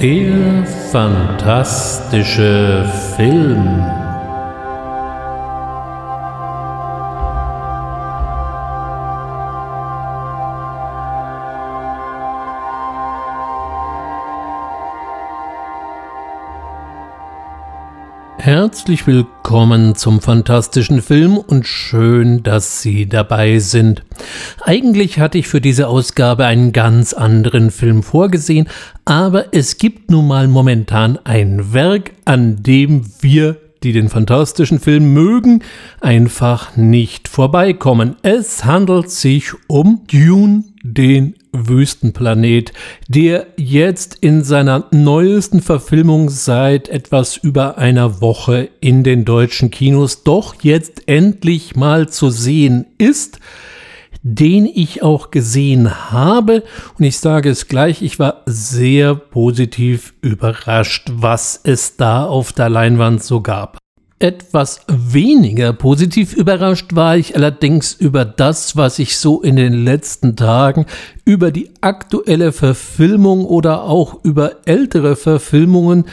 Der fantastische Film. Herzlich willkommen zum fantastischen Film und schön, dass Sie dabei sind. Eigentlich hatte ich für diese Ausgabe einen ganz anderen Film vorgesehen, aber es gibt nun mal momentan ein Werk, an dem wir die den fantastischen Film mögen, einfach nicht vorbeikommen. Es handelt sich um Dune, den Wüstenplanet, der jetzt in seiner neuesten Verfilmung seit etwas über einer Woche in den deutschen Kinos doch jetzt endlich mal zu sehen ist den ich auch gesehen habe. Und ich sage es gleich, ich war sehr positiv überrascht, was es da auf der Leinwand so gab. Etwas weniger positiv überrascht war ich allerdings über das, was ich so in den letzten Tagen über die aktuelle Verfilmung oder auch über ältere Verfilmungen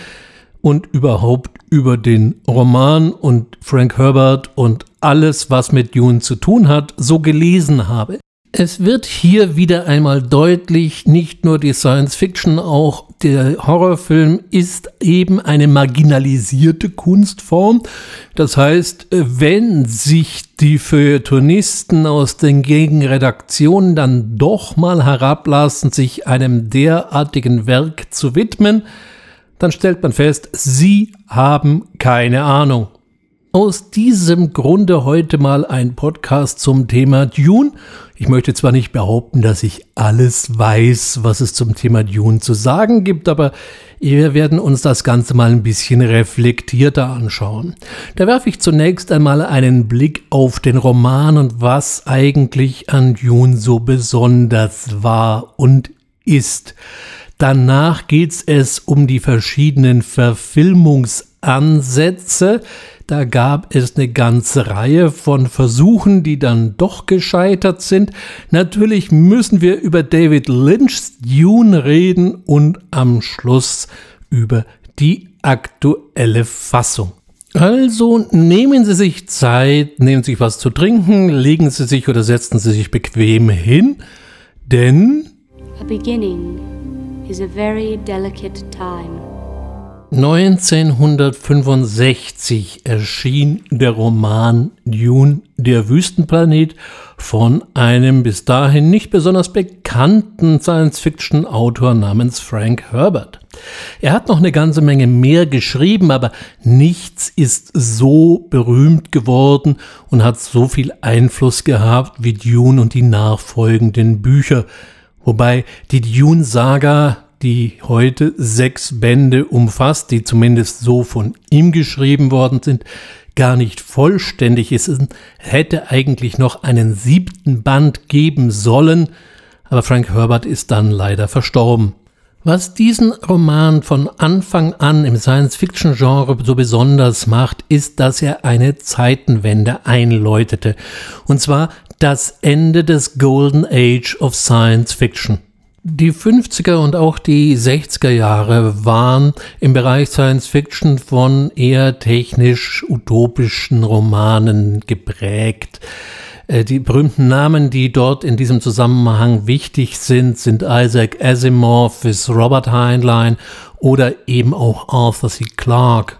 und überhaupt über den Roman und Frank Herbert und alles, was mit Dune zu tun hat, so gelesen habe. Es wird hier wieder einmal deutlich, nicht nur die Science Fiction, auch der Horrorfilm ist eben eine marginalisierte Kunstform. Das heißt, wenn sich die Feuilletonisten aus den Gegenredaktionen dann doch mal herablassen, sich einem derartigen Werk zu widmen, dann stellt man fest, sie haben keine Ahnung. Aus diesem Grunde heute mal ein Podcast zum Thema Dune. Ich möchte zwar nicht behaupten, dass ich alles weiß, was es zum Thema Dune zu sagen gibt, aber wir werden uns das Ganze mal ein bisschen reflektierter anschauen. Da werfe ich zunächst einmal einen Blick auf den Roman und was eigentlich an Dune so besonders war und ist. Danach geht es um die verschiedenen Verfilmungsansätze. Da gab es eine ganze Reihe von Versuchen, die dann doch gescheitert sind. Natürlich müssen wir über David Lynch's Dune reden und am Schluss über die aktuelle Fassung. Also nehmen Sie sich Zeit, nehmen Sie sich was zu trinken, legen Sie sich oder setzen Sie sich bequem hin, denn A beginning is a very delicate time. 1965 erschien der Roman Dune, der Wüstenplanet, von einem bis dahin nicht besonders bekannten Science-Fiction-Autor namens Frank Herbert. Er hat noch eine ganze Menge mehr geschrieben, aber nichts ist so berühmt geworden und hat so viel Einfluss gehabt wie Dune und die nachfolgenden Bücher. Wobei die Dune-Saga die heute sechs Bände umfasst, die zumindest so von ihm geschrieben worden sind, gar nicht vollständig ist, hätte eigentlich noch einen siebten Band geben sollen, aber Frank Herbert ist dann leider verstorben. Was diesen Roman von Anfang an im Science-Fiction-Genre so besonders macht, ist, dass er eine Zeitenwende einläutete. Und zwar das Ende des Golden Age of Science Fiction. Die 50er und auch die 60er Jahre waren im Bereich Science Fiction von eher technisch utopischen Romanen geprägt. Äh, die berühmten Namen, die dort in diesem Zusammenhang wichtig sind, sind Isaac Asimov, ist Robert Heinlein oder eben auch Arthur C. Clarke.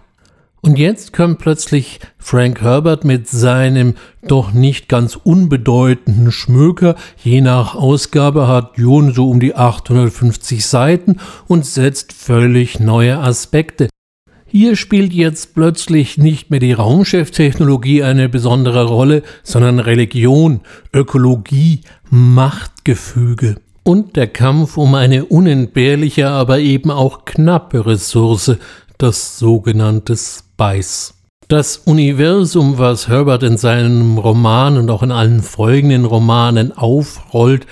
Und jetzt kommt plötzlich Frank Herbert mit seinem doch nicht ganz unbedeutenden Schmöker. Je nach Ausgabe hat Dune so um die 850 Seiten und setzt völlig neue Aspekte. Hier spielt jetzt plötzlich nicht mehr die Raumschiff-Technologie eine besondere Rolle, sondern Religion, Ökologie, Machtgefüge und der Kampf um eine unentbehrliche, aber eben auch knappe Ressource, das sogenannte Spice. Das Universum, was Herbert in seinem Roman und auch in allen folgenden Romanen aufrollt,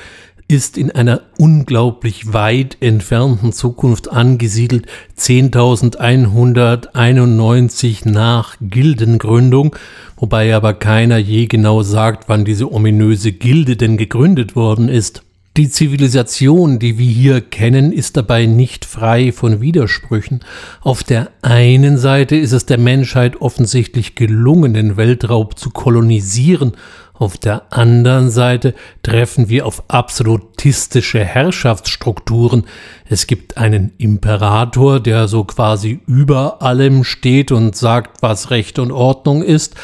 ist in einer unglaublich weit entfernten Zukunft angesiedelt, 10.191 nach Gildengründung, wobei aber keiner je genau sagt, wann diese ominöse Gilde denn gegründet worden ist. Die Zivilisation, die wir hier kennen, ist dabei nicht frei von Widersprüchen. Auf der einen Seite ist es der Menschheit offensichtlich gelungen, den Weltraum zu kolonisieren, auf der anderen Seite treffen wir auf absolutistische Herrschaftsstrukturen. Es gibt einen Imperator, der so quasi über allem steht und sagt, was Recht und Ordnung ist,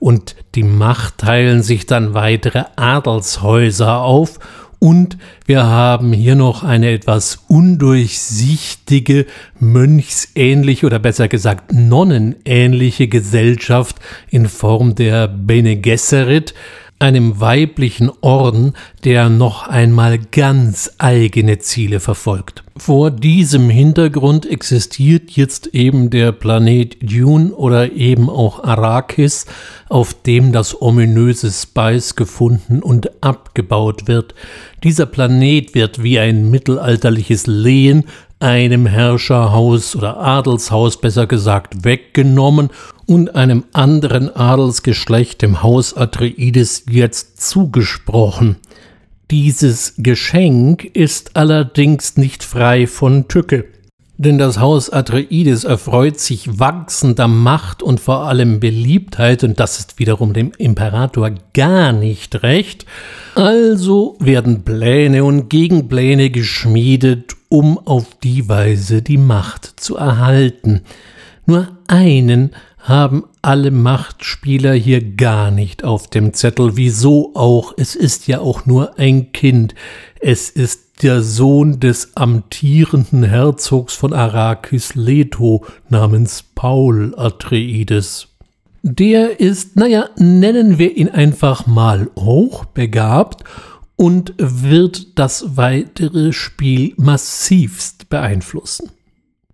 und die Macht teilen sich dann weitere Adelshäuser auf und wir haben hier noch eine etwas undurchsichtige, mönchsähnliche oder besser gesagt nonnenähnliche Gesellschaft in Form der Bene Gesserit, einem weiblichen Orden, der noch einmal ganz eigene Ziele verfolgt. Vor diesem Hintergrund existiert jetzt eben der Planet Dune oder eben auch Arrakis, auf dem das ominöse Spice gefunden und abgebaut wird. Dieser Planet wird wie ein mittelalterliches Lehen einem Herrscherhaus oder Adelshaus besser gesagt weggenommen und einem anderen Adelsgeschlecht, dem Haus Atreides, jetzt zugesprochen. Dieses Geschenk ist allerdings nicht frei von Tücke. Denn das Haus Atreides erfreut sich wachsender Macht und vor allem Beliebtheit, und das ist wiederum dem Imperator gar nicht recht. Also werden Pläne und Gegenpläne geschmiedet, um auf die Weise die Macht zu erhalten. Nur einen haben alle Machtspieler hier gar nicht auf dem Zettel. Wieso auch? Es ist ja auch nur ein Kind. Es ist der Sohn des amtierenden Herzogs von Arrakis Leto namens Paul Atreides. Der ist, naja, nennen wir ihn einfach mal hochbegabt und wird das weitere Spiel massivst beeinflussen.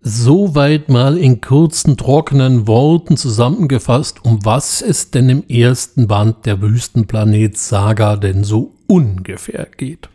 Soweit mal in kurzen, trockenen Worten zusammengefasst, um was es denn im ersten Band der Wüstenplanet-Saga denn so ungefähr geht.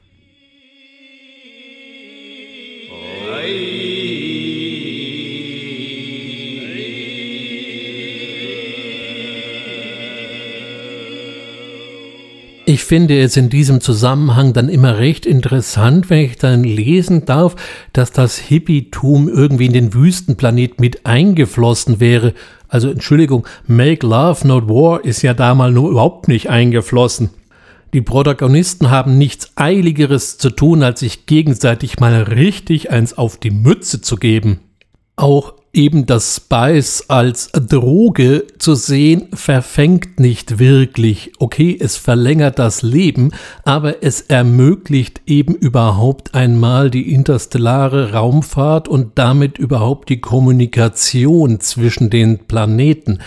Ich finde es in diesem Zusammenhang dann immer recht interessant, wenn ich dann lesen darf, dass das Hippietum irgendwie in den Wüstenplanet mit eingeflossen wäre. Also Entschuldigung, Make Love Not War ist ja da mal nur überhaupt nicht eingeflossen. Die Protagonisten haben nichts Eiligeres zu tun, als sich gegenseitig mal richtig eins auf die Mütze zu geben. Auch eben das Spice als Droge zu sehen, verfängt nicht wirklich. Okay, es verlängert das Leben, aber es ermöglicht eben überhaupt einmal die interstellare Raumfahrt und damit überhaupt die Kommunikation zwischen den Planeten.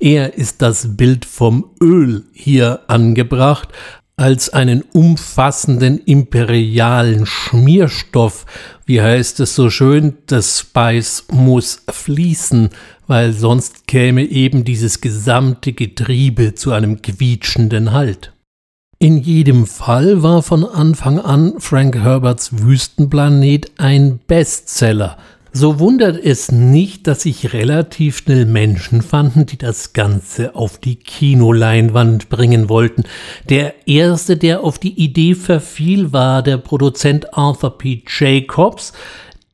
Er ist das Bild vom Öl hier angebracht, als einen umfassenden imperialen Schmierstoff. Wie heißt es so schön, das Spice muss fließen, weil sonst käme eben dieses gesamte Getriebe zu einem quietschenden Halt. In jedem Fall war von Anfang an Frank Herberts Wüstenplanet ein Bestseller – so wundert es nicht, dass sich relativ schnell Menschen fanden, die das Ganze auf die Kinoleinwand bringen wollten. Der erste, der auf die Idee verfiel, war der Produzent Arthur P. Jacobs,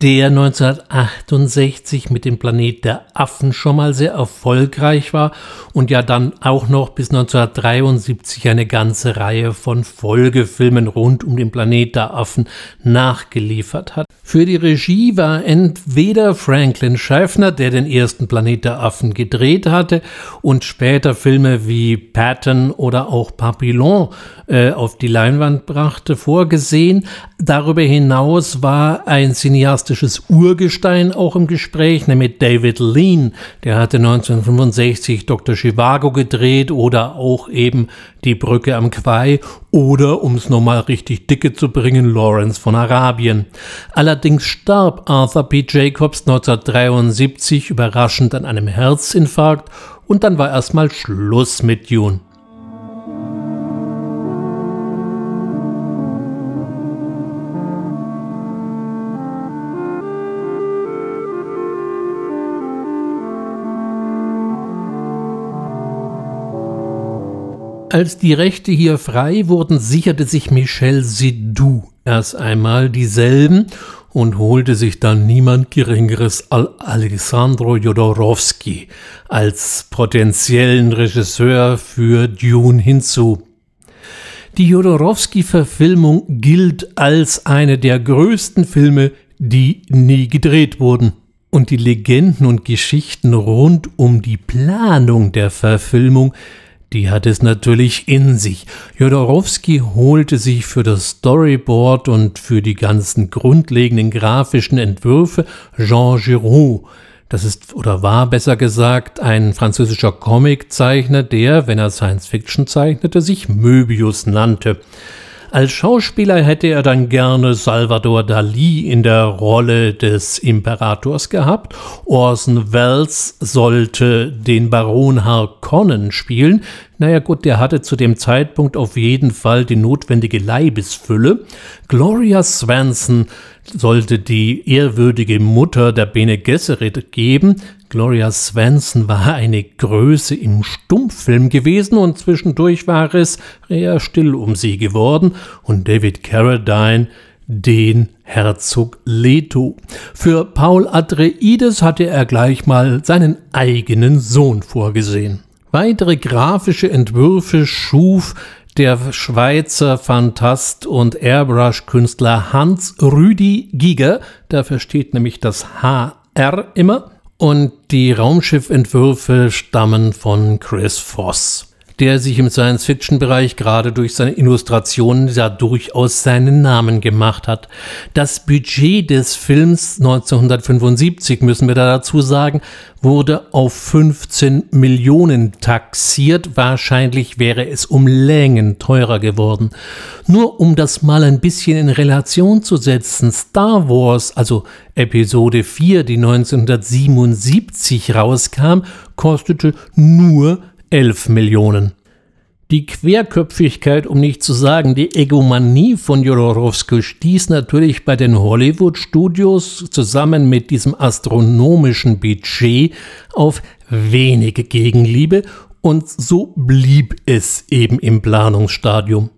der 1968 mit dem Planet der Affen schon mal sehr erfolgreich war und ja dann auch noch bis 1973 eine ganze Reihe von Folgefilmen rund um den Planet der Affen nachgeliefert hat. Für die Regie war entweder Franklin Schaffner, der den ersten Planet der Affen gedreht hatte und später Filme wie Patton oder auch Papillon äh, auf die Leinwand brachte, vorgesehen. Darüber hinaus war ein cineastisches Urgestein auch im Gespräch, nämlich David Lean. Der hatte 1965 Dr. Chivago gedreht oder auch eben Die Brücke am Quai oder, um es nochmal richtig dicke zu bringen, Lawrence von Arabien. Allerdings starb Arthur P. Jacobs 1973 überraschend an einem Herzinfarkt und dann war erstmal Schluss mit Dune. Als die Rechte hier frei wurden, sicherte sich Michel Sidou erst einmal dieselben und holte sich dann niemand Geringeres als Alessandro Jodorowsky als potenziellen Regisseur für Dune hinzu. Die Jodorowsky-Verfilmung gilt als eine der größten Filme, die nie gedreht wurden. Und die Legenden und Geschichten rund um die Planung der Verfilmung die hat es natürlich in sich. Jodorowsky holte sich für das Storyboard und für die ganzen grundlegenden grafischen Entwürfe Jean Giraud. Das ist oder war besser gesagt ein französischer Comiczeichner, der, wenn er Science Fiction zeichnete, sich Möbius nannte. Als Schauspieler hätte er dann gerne Salvador Dali in der Rolle des Imperators gehabt. Orson Welles sollte den Baron Harkonnen spielen. Naja gut, der hatte zu dem Zeitpunkt auf jeden Fall die notwendige Leibesfülle. Gloria Swanson sollte die ehrwürdige Mutter der Bene Gesserit geben. Gloria Swanson war eine Größe im Stummfilm gewesen und zwischendurch war es eher still um sie geworden und David Carradine den Herzog Leto. Für Paul Atreides hatte er gleich mal seinen eigenen Sohn vorgesehen. Weitere grafische Entwürfe schuf der Schweizer Fantast und Airbrush-Künstler Hans Rüdi Giger, dafür steht nämlich das HR immer, und die Raumschiffentwürfe stammen von Chris Voss der sich im Science-Fiction-Bereich gerade durch seine Illustrationen ja durchaus seinen Namen gemacht hat. Das Budget des Films 1975, müssen wir da dazu sagen, wurde auf 15 Millionen taxiert. Wahrscheinlich wäre es um Längen teurer geworden. Nur um das mal ein bisschen in Relation zu setzen, Star Wars, also Episode 4, die 1977 rauskam, kostete nur 11 Millionen. Die Querköpfigkeit, um nicht zu sagen die Egomanie von Jodorowsky stieß natürlich bei den Hollywood-Studios zusammen mit diesem astronomischen Budget auf wenige Gegenliebe und so blieb es eben im Planungsstadium.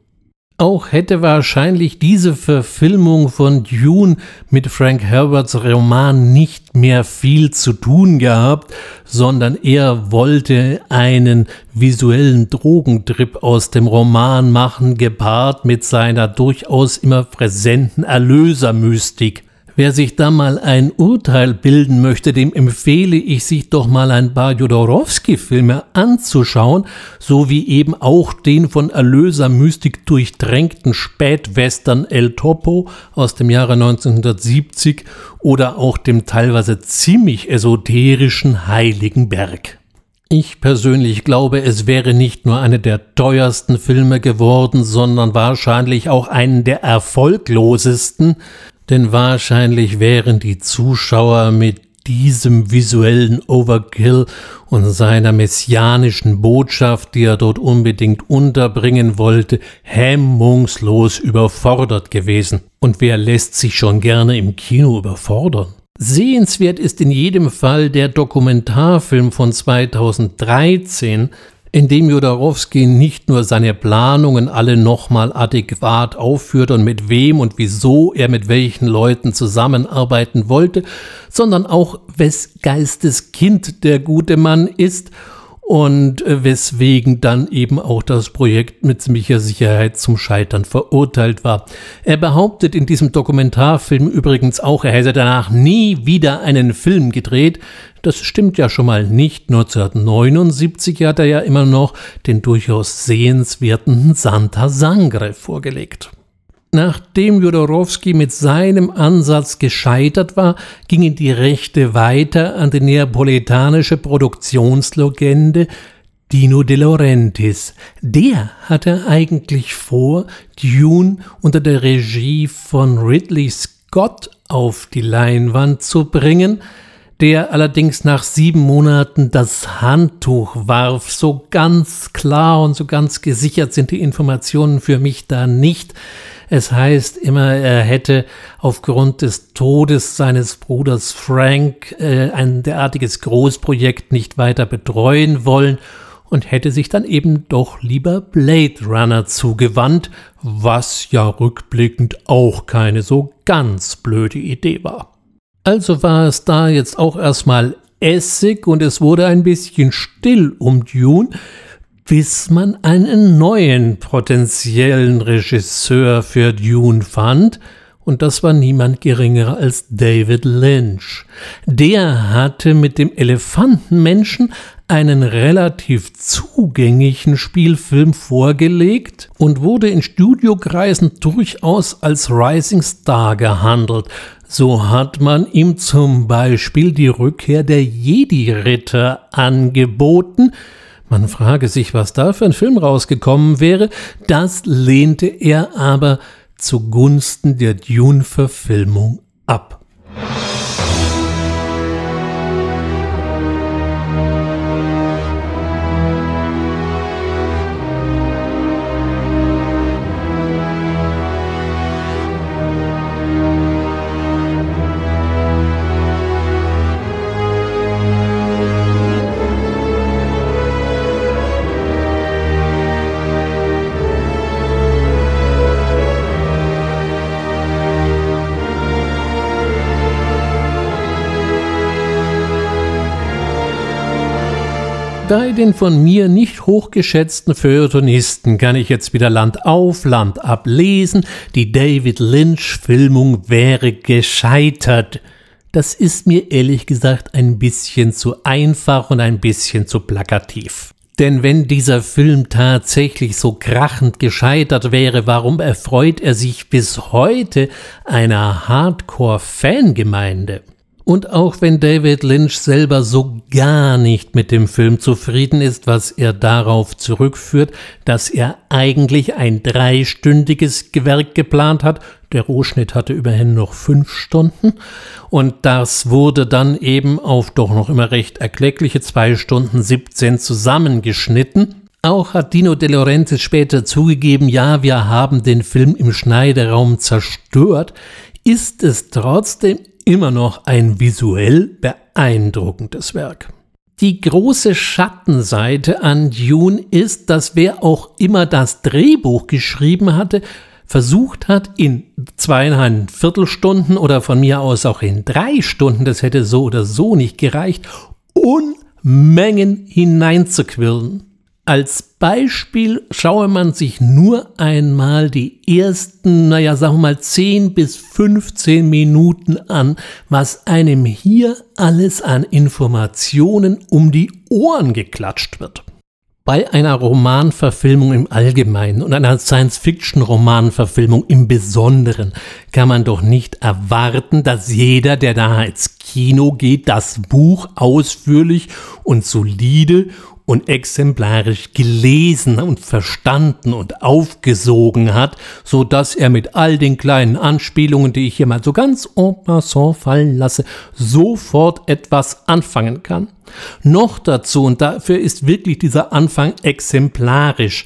Auch hätte wahrscheinlich diese Verfilmung von Dune mit Frank Herberts Roman nicht mehr viel zu tun gehabt, sondern er wollte einen visuellen Drogentrip aus dem Roman machen, gepaart mit seiner durchaus immer präsenten Erlösermystik. Wer sich da mal ein Urteil bilden möchte, dem empfehle ich, sich doch mal ein paar Jodorowsky-Filme anzuschauen, sowie eben auch den von Erlöser-Mystik durchdrängten Spätwestern El Topo aus dem Jahre 1970 oder auch dem teilweise ziemlich esoterischen Heiligen Berg. Ich persönlich glaube, es wäre nicht nur eine der teuersten Filme geworden, sondern wahrscheinlich auch einen der erfolglosesten, denn wahrscheinlich wären die Zuschauer mit diesem visuellen Overkill und seiner messianischen Botschaft, die er dort unbedingt unterbringen wollte, hemmungslos überfordert gewesen. Und wer lässt sich schon gerne im Kino überfordern? Sehenswert ist in jedem Fall der Dokumentarfilm von 2013, in dem Jodorowsky nicht nur seine Planungen alle nochmal adäquat aufführt und mit wem und wieso er mit welchen Leuten zusammenarbeiten wollte, sondern auch wes Geistes Kind der gute Mann ist und äh, weswegen dann eben auch das Projekt mit ziemlicher Sicherheit zum Scheitern verurteilt war. Er behauptet in diesem Dokumentarfilm übrigens auch, er hätte danach nie wieder einen Film gedreht. Das stimmt ja schon mal nicht. 1979 hat er ja immer noch den durchaus sehenswerten Santa Sangre vorgelegt. Nachdem Jodorowsky mit seinem Ansatz gescheitert war, gingen die Rechte weiter an die neapolitanische Produktionslegende Dino De Laurentiis. Der hatte eigentlich vor, Dune unter der Regie von Ridley Scott auf die Leinwand zu bringen, der allerdings nach sieben Monaten das Handtuch warf. So ganz klar und so ganz gesichert sind die Informationen für mich da nicht. Es heißt immer, er hätte aufgrund des Todes seines Bruders Frank äh, ein derartiges Großprojekt nicht weiter betreuen wollen und hätte sich dann eben doch lieber Blade Runner zugewandt, was ja rückblickend auch keine so ganz blöde Idee war. Also war es da jetzt auch erstmal Essig und es wurde ein bisschen still um Dune, bis man einen neuen potenziellen Regisseur für Dune fand, und das war niemand geringer als David Lynch. Der hatte mit dem Elefantenmenschen einen relativ zugänglichen Spielfilm vorgelegt und wurde in Studiokreisen durchaus als Rising Star gehandelt. So hat man ihm zum Beispiel die Rückkehr der Jedi-Ritter angeboten. Man frage sich, was da für ein Film rausgekommen wäre. Das lehnte er aber zugunsten der Dune-Verfilmung ab. Bei den von mir nicht hochgeschätzten Feuilletonisten kann ich jetzt wieder Land auf, Land ab lesen, die David Lynch-Filmung wäre gescheitert. Das ist mir ehrlich gesagt ein bisschen zu einfach und ein bisschen zu plakativ. Denn wenn dieser Film tatsächlich so krachend gescheitert wäre, warum erfreut er sich bis heute einer Hardcore-Fangemeinde? Und auch wenn David Lynch selber so gar nicht mit dem Film zufrieden ist, was er darauf zurückführt, dass er eigentlich ein dreistündiges Gewerk geplant hat, der Rohschnitt hatte immerhin noch fünf Stunden. Und das wurde dann eben auf doch noch immer recht erkleckliche zwei Stunden 17 zusammengeschnitten. Auch hat Dino De Laurentiis später zugegeben, ja, wir haben den Film im Schneideraum zerstört, ist es trotzdem immer noch ein visuell beeindruckendes Werk. Die große Schattenseite an Dune ist, dass wer auch immer das Drehbuch geschrieben hatte, versucht hat, in zweieinhalb Viertelstunden oder von mir aus auch in drei Stunden, das hätte so oder so nicht gereicht, Unmengen hineinzuquirlen. Als Beispiel schaue man sich nur einmal die ersten, naja, sagen wir mal 10 bis 15 Minuten an, was einem hier alles an Informationen um die Ohren geklatscht wird. Bei einer Romanverfilmung im Allgemeinen und einer Science-Fiction-Romanverfilmung im Besonderen kann man doch nicht erwarten, dass jeder, der da ins Kino geht, das Buch ausführlich und solide und exemplarisch gelesen und verstanden und aufgesogen hat, so dass er mit all den kleinen Anspielungen, die ich hier mal so ganz en passant fallen lasse, sofort etwas anfangen kann. Noch dazu, und dafür ist wirklich dieser Anfang exemplarisch,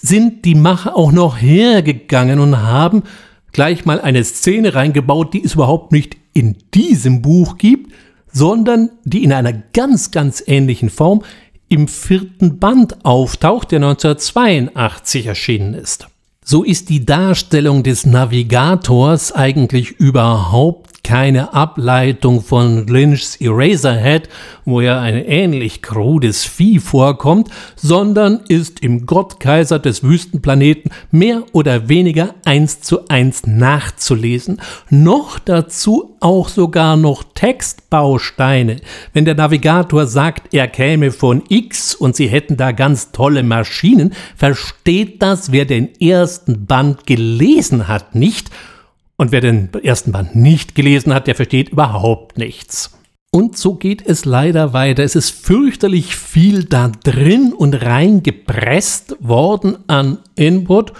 sind die Macher auch noch hergegangen und haben gleich mal eine Szene reingebaut, die es überhaupt nicht in diesem Buch gibt, sondern die in einer ganz, ganz ähnlichen Form im vierten Band auftaucht, der 1982 erschienen ist. So ist die Darstellung des Navigators eigentlich überhaupt keine Ableitung von Lynchs Eraserhead, wo ja ein ähnlich krudes Vieh vorkommt, sondern ist im Gottkaiser des Wüstenplaneten mehr oder weniger eins zu eins nachzulesen. Noch dazu auch sogar noch Textbausteine. Wenn der Navigator sagt, er käme von X und sie hätten da ganz tolle Maschinen, versteht das, wer den ersten Band gelesen hat, nicht und wer den ersten Band nicht gelesen hat, der versteht überhaupt nichts. Und so geht es leider weiter. Es ist fürchterlich viel da drin und reingepresst worden an Input.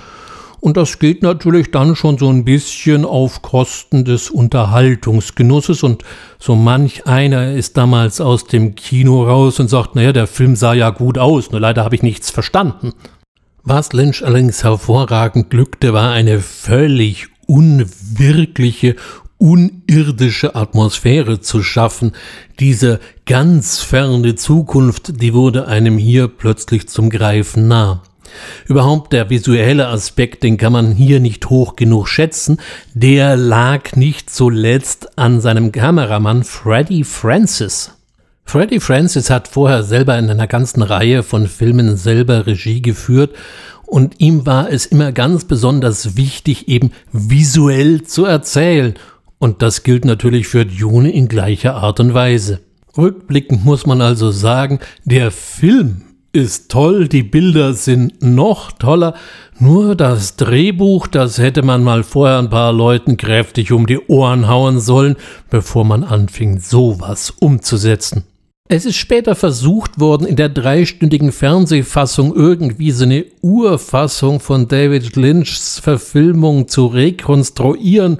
Und das geht natürlich dann schon so ein bisschen auf Kosten des Unterhaltungsgenusses. Und so manch einer ist damals aus dem Kino raus und sagt, naja, der Film sah ja gut aus, nur leider habe ich nichts verstanden. Was Lynch allerdings hervorragend glückte, war eine völlig unwirkliche, unirdische Atmosphäre zu schaffen. Diese ganz ferne Zukunft, die wurde einem hier plötzlich zum Greifen nah. Überhaupt der visuelle Aspekt, den kann man hier nicht hoch genug schätzen, der lag nicht zuletzt an seinem Kameramann Freddie Francis. Freddie Francis hat vorher selber in einer ganzen Reihe von Filmen selber Regie geführt und ihm war es immer ganz besonders wichtig, eben visuell zu erzählen. Und das gilt natürlich für Dune in gleicher Art und Weise. Rückblickend muss man also sagen, der Film ist toll, die Bilder sind noch toller, nur das Drehbuch, das hätte man mal vorher ein paar Leuten kräftig um die Ohren hauen sollen, bevor man anfing, sowas umzusetzen. Es ist später versucht worden, in der dreistündigen Fernsehfassung irgendwie so eine Urfassung von David Lynchs Verfilmung zu rekonstruieren,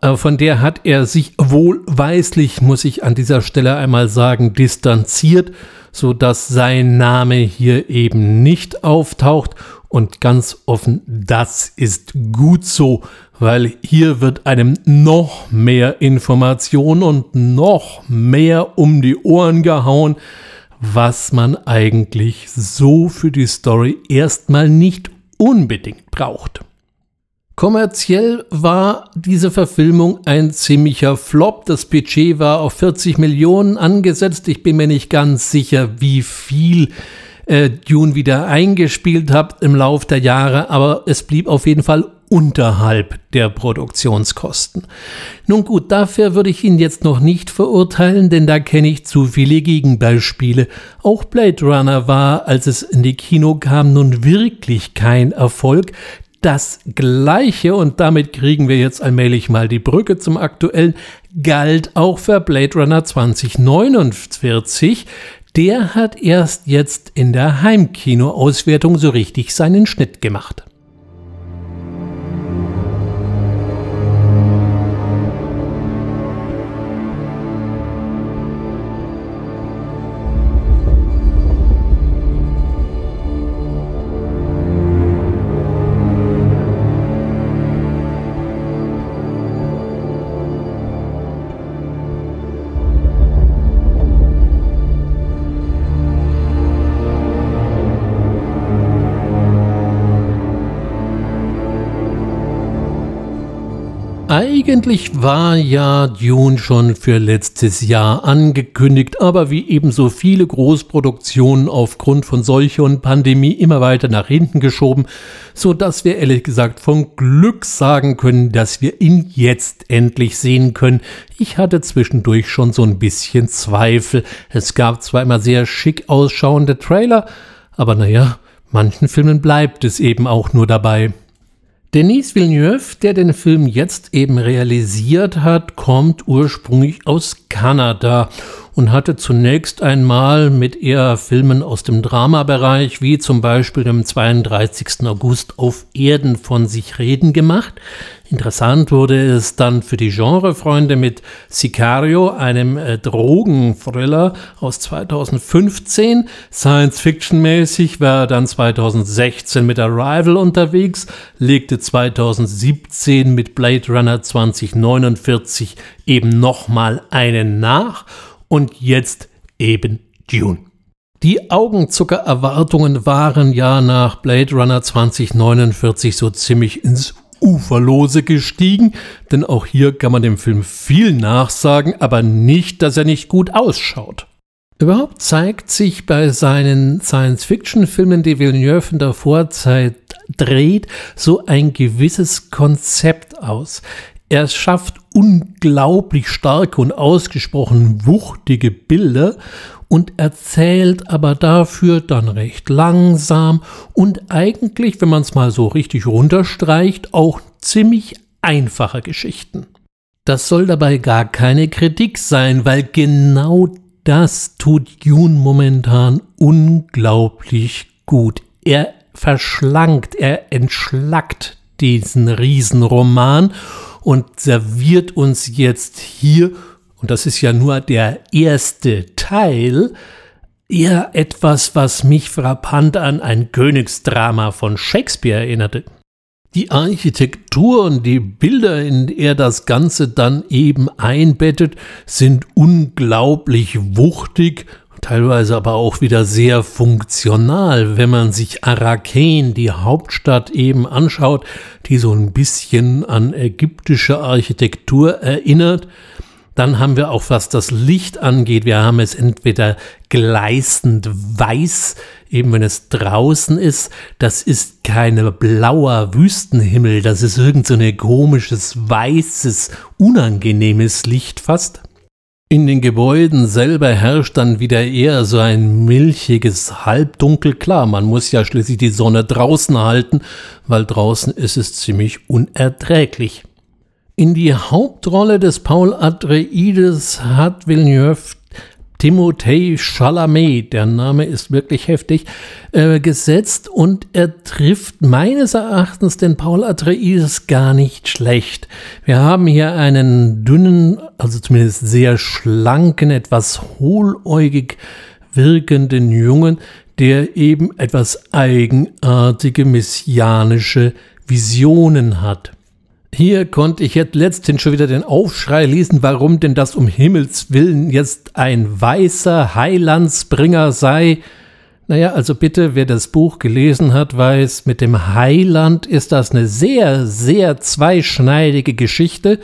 äh, von der hat er sich wohlweislich, muss ich an dieser Stelle einmal sagen, distanziert, so dass sein Name hier eben nicht auftaucht und ganz offen, das ist gut so, weil hier wird einem noch mehr Information und noch mehr um die Ohren gehauen, was man eigentlich so für die Story erstmal nicht unbedingt braucht. Kommerziell war diese Verfilmung ein ziemlicher Flop. Das Budget war auf 40 Millionen angesetzt. Ich bin mir nicht ganz sicher, wie viel äh, Dune wieder eingespielt hat im Lauf der Jahre, aber es blieb auf jeden Fall unterhalb der Produktionskosten. Nun gut, dafür würde ich ihn jetzt noch nicht verurteilen, denn da kenne ich zu viele Gegenbeispiele. Auch Blade Runner war, als es in die Kino kam, nun wirklich kein Erfolg. Das gleiche, und damit kriegen wir jetzt allmählich mal die Brücke zum aktuellen, galt auch für Blade Runner 2049. Der hat erst jetzt in der Heimkino-Auswertung so richtig seinen Schnitt gemacht. Eigentlich war ja Dune schon für letztes Jahr angekündigt, aber wie ebenso viele Großproduktionen aufgrund von Seuche und Pandemie immer weiter nach hinten geschoben, so dass wir ehrlich gesagt von Glück sagen können, dass wir ihn jetzt endlich sehen können. Ich hatte zwischendurch schon so ein bisschen Zweifel. Es gab zwar immer sehr schick ausschauende Trailer, aber naja, manchen Filmen bleibt es eben auch nur dabei. Denis Villeneuve, der den Film jetzt eben realisiert hat, kommt ursprünglich aus Kanada und hatte zunächst einmal mit eher Filmen aus dem Dramabereich, wie zum Beispiel dem 32. August auf Erden von sich reden gemacht. Interessant wurde es dann für die Genrefreunde mit Sicario, einem äh, Drogenthriller aus 2015. Science-Fiction-mäßig war er dann 2016 mit Arrival unterwegs, legte 2017 mit Blade Runner 2049 eben nochmal einen nach und jetzt eben Dune. Die Augenzucker-Erwartungen waren ja nach Blade Runner 2049 so ziemlich ins Uferlose gestiegen, denn auch hier kann man dem Film viel nachsagen, aber nicht, dass er nicht gut ausschaut. Überhaupt zeigt sich bei seinen Science-Fiction-Filmen, die Villeneuve in der Vorzeit dreht, so ein gewisses Konzept aus. Er schafft unglaublich starke und ausgesprochen wuchtige Bilder und erzählt aber dafür dann recht langsam und eigentlich, wenn man es mal so richtig runterstreicht, auch ziemlich einfache Geschichten. Das soll dabei gar keine Kritik sein, weil genau das tut Jun momentan unglaublich gut. Er verschlankt, er entschlackt diesen Riesenroman und serviert uns jetzt hier und das ist ja nur der erste Teil, eher etwas, was mich frappant an ein Königsdrama von Shakespeare erinnerte. Die Architektur und die Bilder, in er das Ganze dann eben einbettet, sind unglaublich wuchtig, teilweise aber auch wieder sehr funktional, wenn man sich Arrakeen, die Hauptstadt eben anschaut, die so ein bisschen an ägyptische Architektur erinnert. Dann haben wir auch, was das Licht angeht, wir haben es entweder gleißend weiß, eben wenn es draußen ist, das ist kein blauer Wüstenhimmel, das ist irgend so ein komisches, weißes, unangenehmes Licht fast. In den Gebäuden selber herrscht dann wieder eher so ein milchiges Halbdunkel. Klar, man muss ja schließlich die Sonne draußen halten, weil draußen ist es ziemlich unerträglich. In die Hauptrolle des Paul Atreides hat Villeneuve Timothée Chalamet, der Name ist wirklich heftig, äh, gesetzt und er trifft meines Erachtens den Paul Atreides gar nicht schlecht. Wir haben hier einen dünnen, also zumindest sehr schlanken, etwas hohläugig wirkenden Jungen, der eben etwas eigenartige messianische Visionen hat. Hier konnte ich jetzt letztens schon wieder den Aufschrei lesen, warum denn das um Himmels willen jetzt ein weißer Heilandsbringer sei. Naja, also bitte, wer das Buch gelesen hat, weiß, mit dem Heiland ist das eine sehr, sehr zweischneidige Geschichte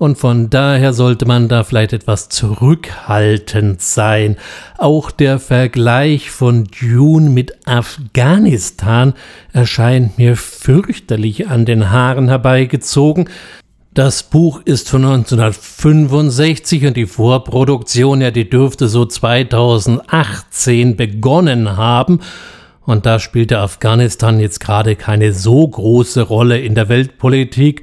und von daher sollte man da vielleicht etwas zurückhaltend sein. Auch der Vergleich von Dune mit Afghanistan erscheint mir fürchterlich an den Haaren herbeigezogen. Das Buch ist von 1965 und die Vorproduktion, ja, die dürfte so 2018 begonnen haben. Und da spielte Afghanistan jetzt gerade keine so große Rolle in der Weltpolitik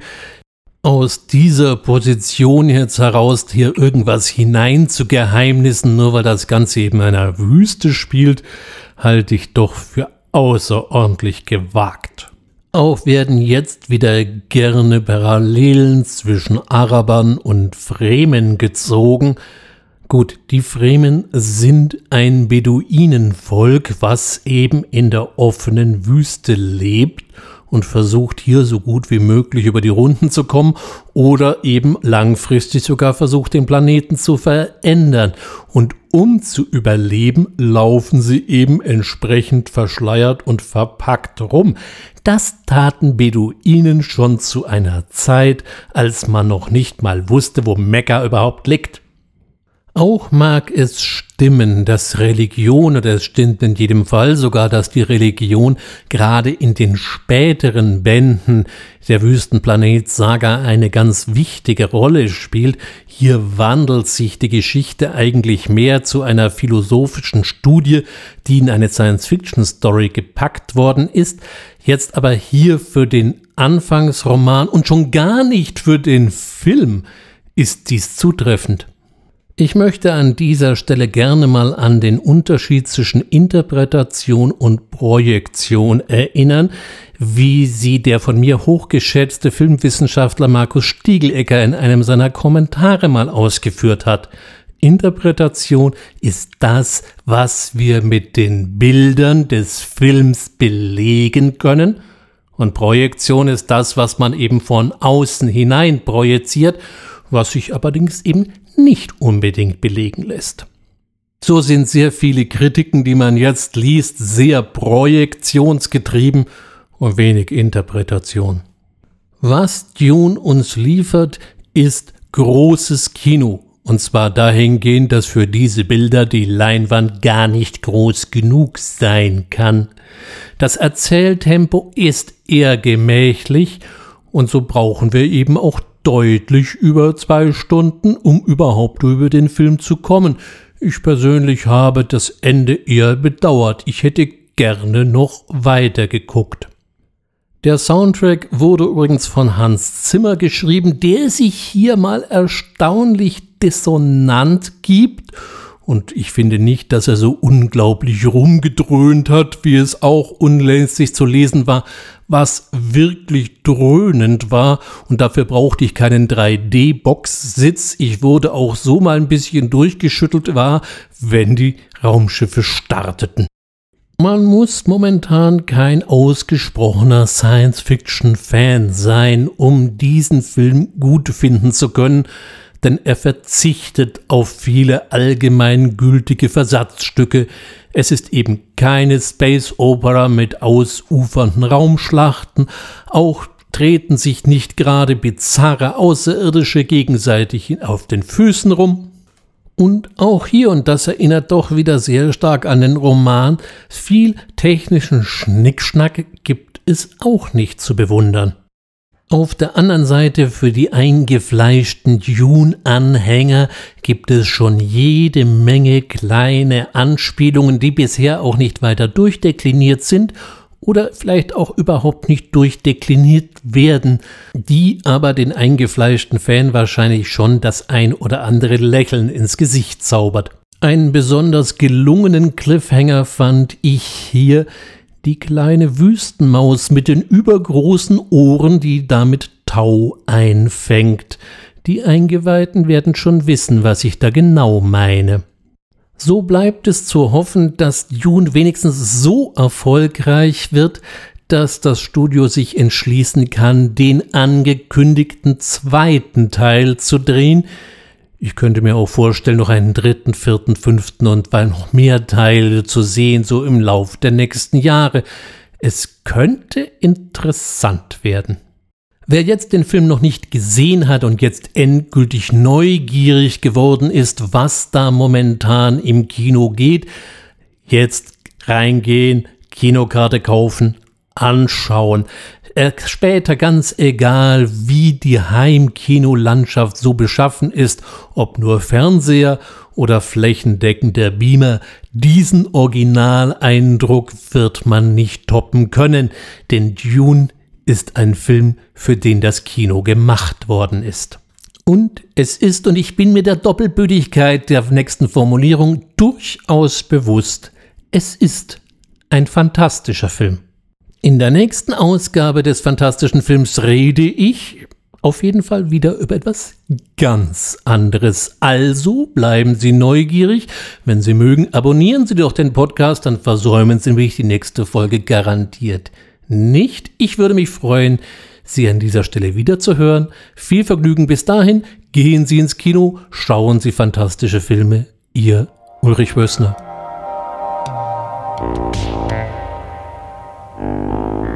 aus dieser Position jetzt heraus hier irgendwas hinein zu Geheimnissen, nur weil das Ganze eben in einer Wüste spielt, halte ich doch für außerordentlich gewagt. Auch werden jetzt wieder gerne Parallelen zwischen Arabern und Fremen gezogen. Gut, die Fremen sind ein Beduinenvolk, was eben in der offenen Wüste lebt und versucht hier so gut wie möglich über die Runden zu kommen oder eben langfristig sogar versucht, den Planeten zu verändern. Und um zu überleben, laufen sie eben entsprechend verschleiert und verpackt rum. Das taten Beduinen schon zu einer Zeit, als man noch nicht mal wusste, wo Mekka überhaupt liegt. Auch mag es stimmen, dass Religion, oder es stimmt in jedem Fall sogar, dass die Religion gerade in den späteren Bänden der Wüstenplanet-Saga eine ganz wichtige Rolle spielt. Hier wandelt sich die Geschichte eigentlich mehr zu einer philosophischen Studie, die in eine Science-Fiction-Story gepackt worden ist, jetzt aber hier für den Anfangsroman und schon gar nicht für den Film ist dies zutreffend. Ich möchte an dieser Stelle gerne mal an den Unterschied zwischen Interpretation und Projektion erinnern, wie sie der von mir hochgeschätzte Filmwissenschaftler Markus Stiegelecker in einem seiner Kommentare mal ausgeführt hat. Interpretation ist das, was wir mit den Bildern des Films belegen können, und Projektion ist das, was man eben von außen hinein projiziert, was sich allerdings eben nicht unbedingt belegen lässt. So sind sehr viele Kritiken, die man jetzt liest, sehr projektionsgetrieben und wenig Interpretation. Was Dune uns liefert, ist großes Kino. Und zwar dahingehend, dass für diese Bilder die Leinwand gar nicht groß genug sein kann. Das Erzähltempo ist eher gemächlich und so brauchen wir eben auch deutlich über zwei Stunden, um überhaupt über den Film zu kommen. Ich persönlich habe das Ende eher bedauert. Ich hätte gerne noch weiter geguckt. Der Soundtrack wurde übrigens von Hans Zimmer geschrieben, der sich hier mal erstaunlich dissonant gibt und ich finde nicht, dass er so unglaublich rumgedröhnt hat, wie es auch unlängst zu lesen war, was wirklich dröhnend war. Und dafür brauchte ich keinen 3D-Box-Sitz. Ich wurde auch so mal ein bisschen durchgeschüttelt war, wenn die Raumschiffe starteten. Man muss momentan kein ausgesprochener Science-Fiction-Fan sein, um diesen Film gut finden zu können, denn er verzichtet auf viele allgemeingültige Versatzstücke. Es ist eben keine Space Opera mit ausufernden Raumschlachten, auch treten sich nicht gerade bizarre Außerirdische gegenseitig auf den Füßen rum. Und auch hier, und das erinnert doch wieder sehr stark an den Roman, viel technischen Schnickschnack gibt es auch nicht zu bewundern. Auf der anderen Seite für die eingefleischten Dune-Anhänger gibt es schon jede Menge kleine Anspielungen, die bisher auch nicht weiter durchdekliniert sind oder vielleicht auch überhaupt nicht durchdekliniert werden, die aber den eingefleischten Fan wahrscheinlich schon das ein oder andere Lächeln ins Gesicht zaubert. Einen besonders gelungenen Cliffhanger fand ich hier die kleine Wüstenmaus mit den übergroßen Ohren, die damit Tau einfängt. Die Eingeweihten werden schon wissen, was ich da genau meine. So bleibt es zu hoffen, dass Dune wenigstens so erfolgreich wird, dass das Studio sich entschließen kann, den angekündigten zweiten Teil zu drehen. Ich könnte mir auch vorstellen, noch einen dritten, vierten, fünften und weil noch mehr Teile zu sehen, so im Lauf der nächsten Jahre. Es könnte interessant werden. Wer jetzt den Film noch nicht gesehen hat und jetzt endgültig neugierig geworden ist, was da momentan im Kino geht, jetzt reingehen, Kinokarte kaufen, anschauen. Äh, später ganz egal, wie die Heimkinolandschaft so beschaffen ist, ob nur Fernseher oder flächendeckender Beamer, diesen Originaleindruck wird man nicht toppen können, denn Dune ist ein Film, für den das Kino gemacht worden ist. Und es ist, und ich bin mir der Doppelbödigkeit der nächsten Formulierung durchaus bewusst, es ist ein fantastischer Film. In der nächsten Ausgabe des fantastischen Films rede ich auf jeden Fall wieder über etwas ganz anderes. Also bleiben Sie neugierig. Wenn Sie mögen, abonnieren Sie doch den Podcast, dann versäumen Sie nämlich die nächste Folge garantiert nicht. Ich würde mich freuen, Sie an dieser Stelle wiederzuhören. Viel Vergnügen bis dahin. Gehen Sie ins Kino, schauen Sie fantastische Filme. Ihr Ulrich Wössner. Música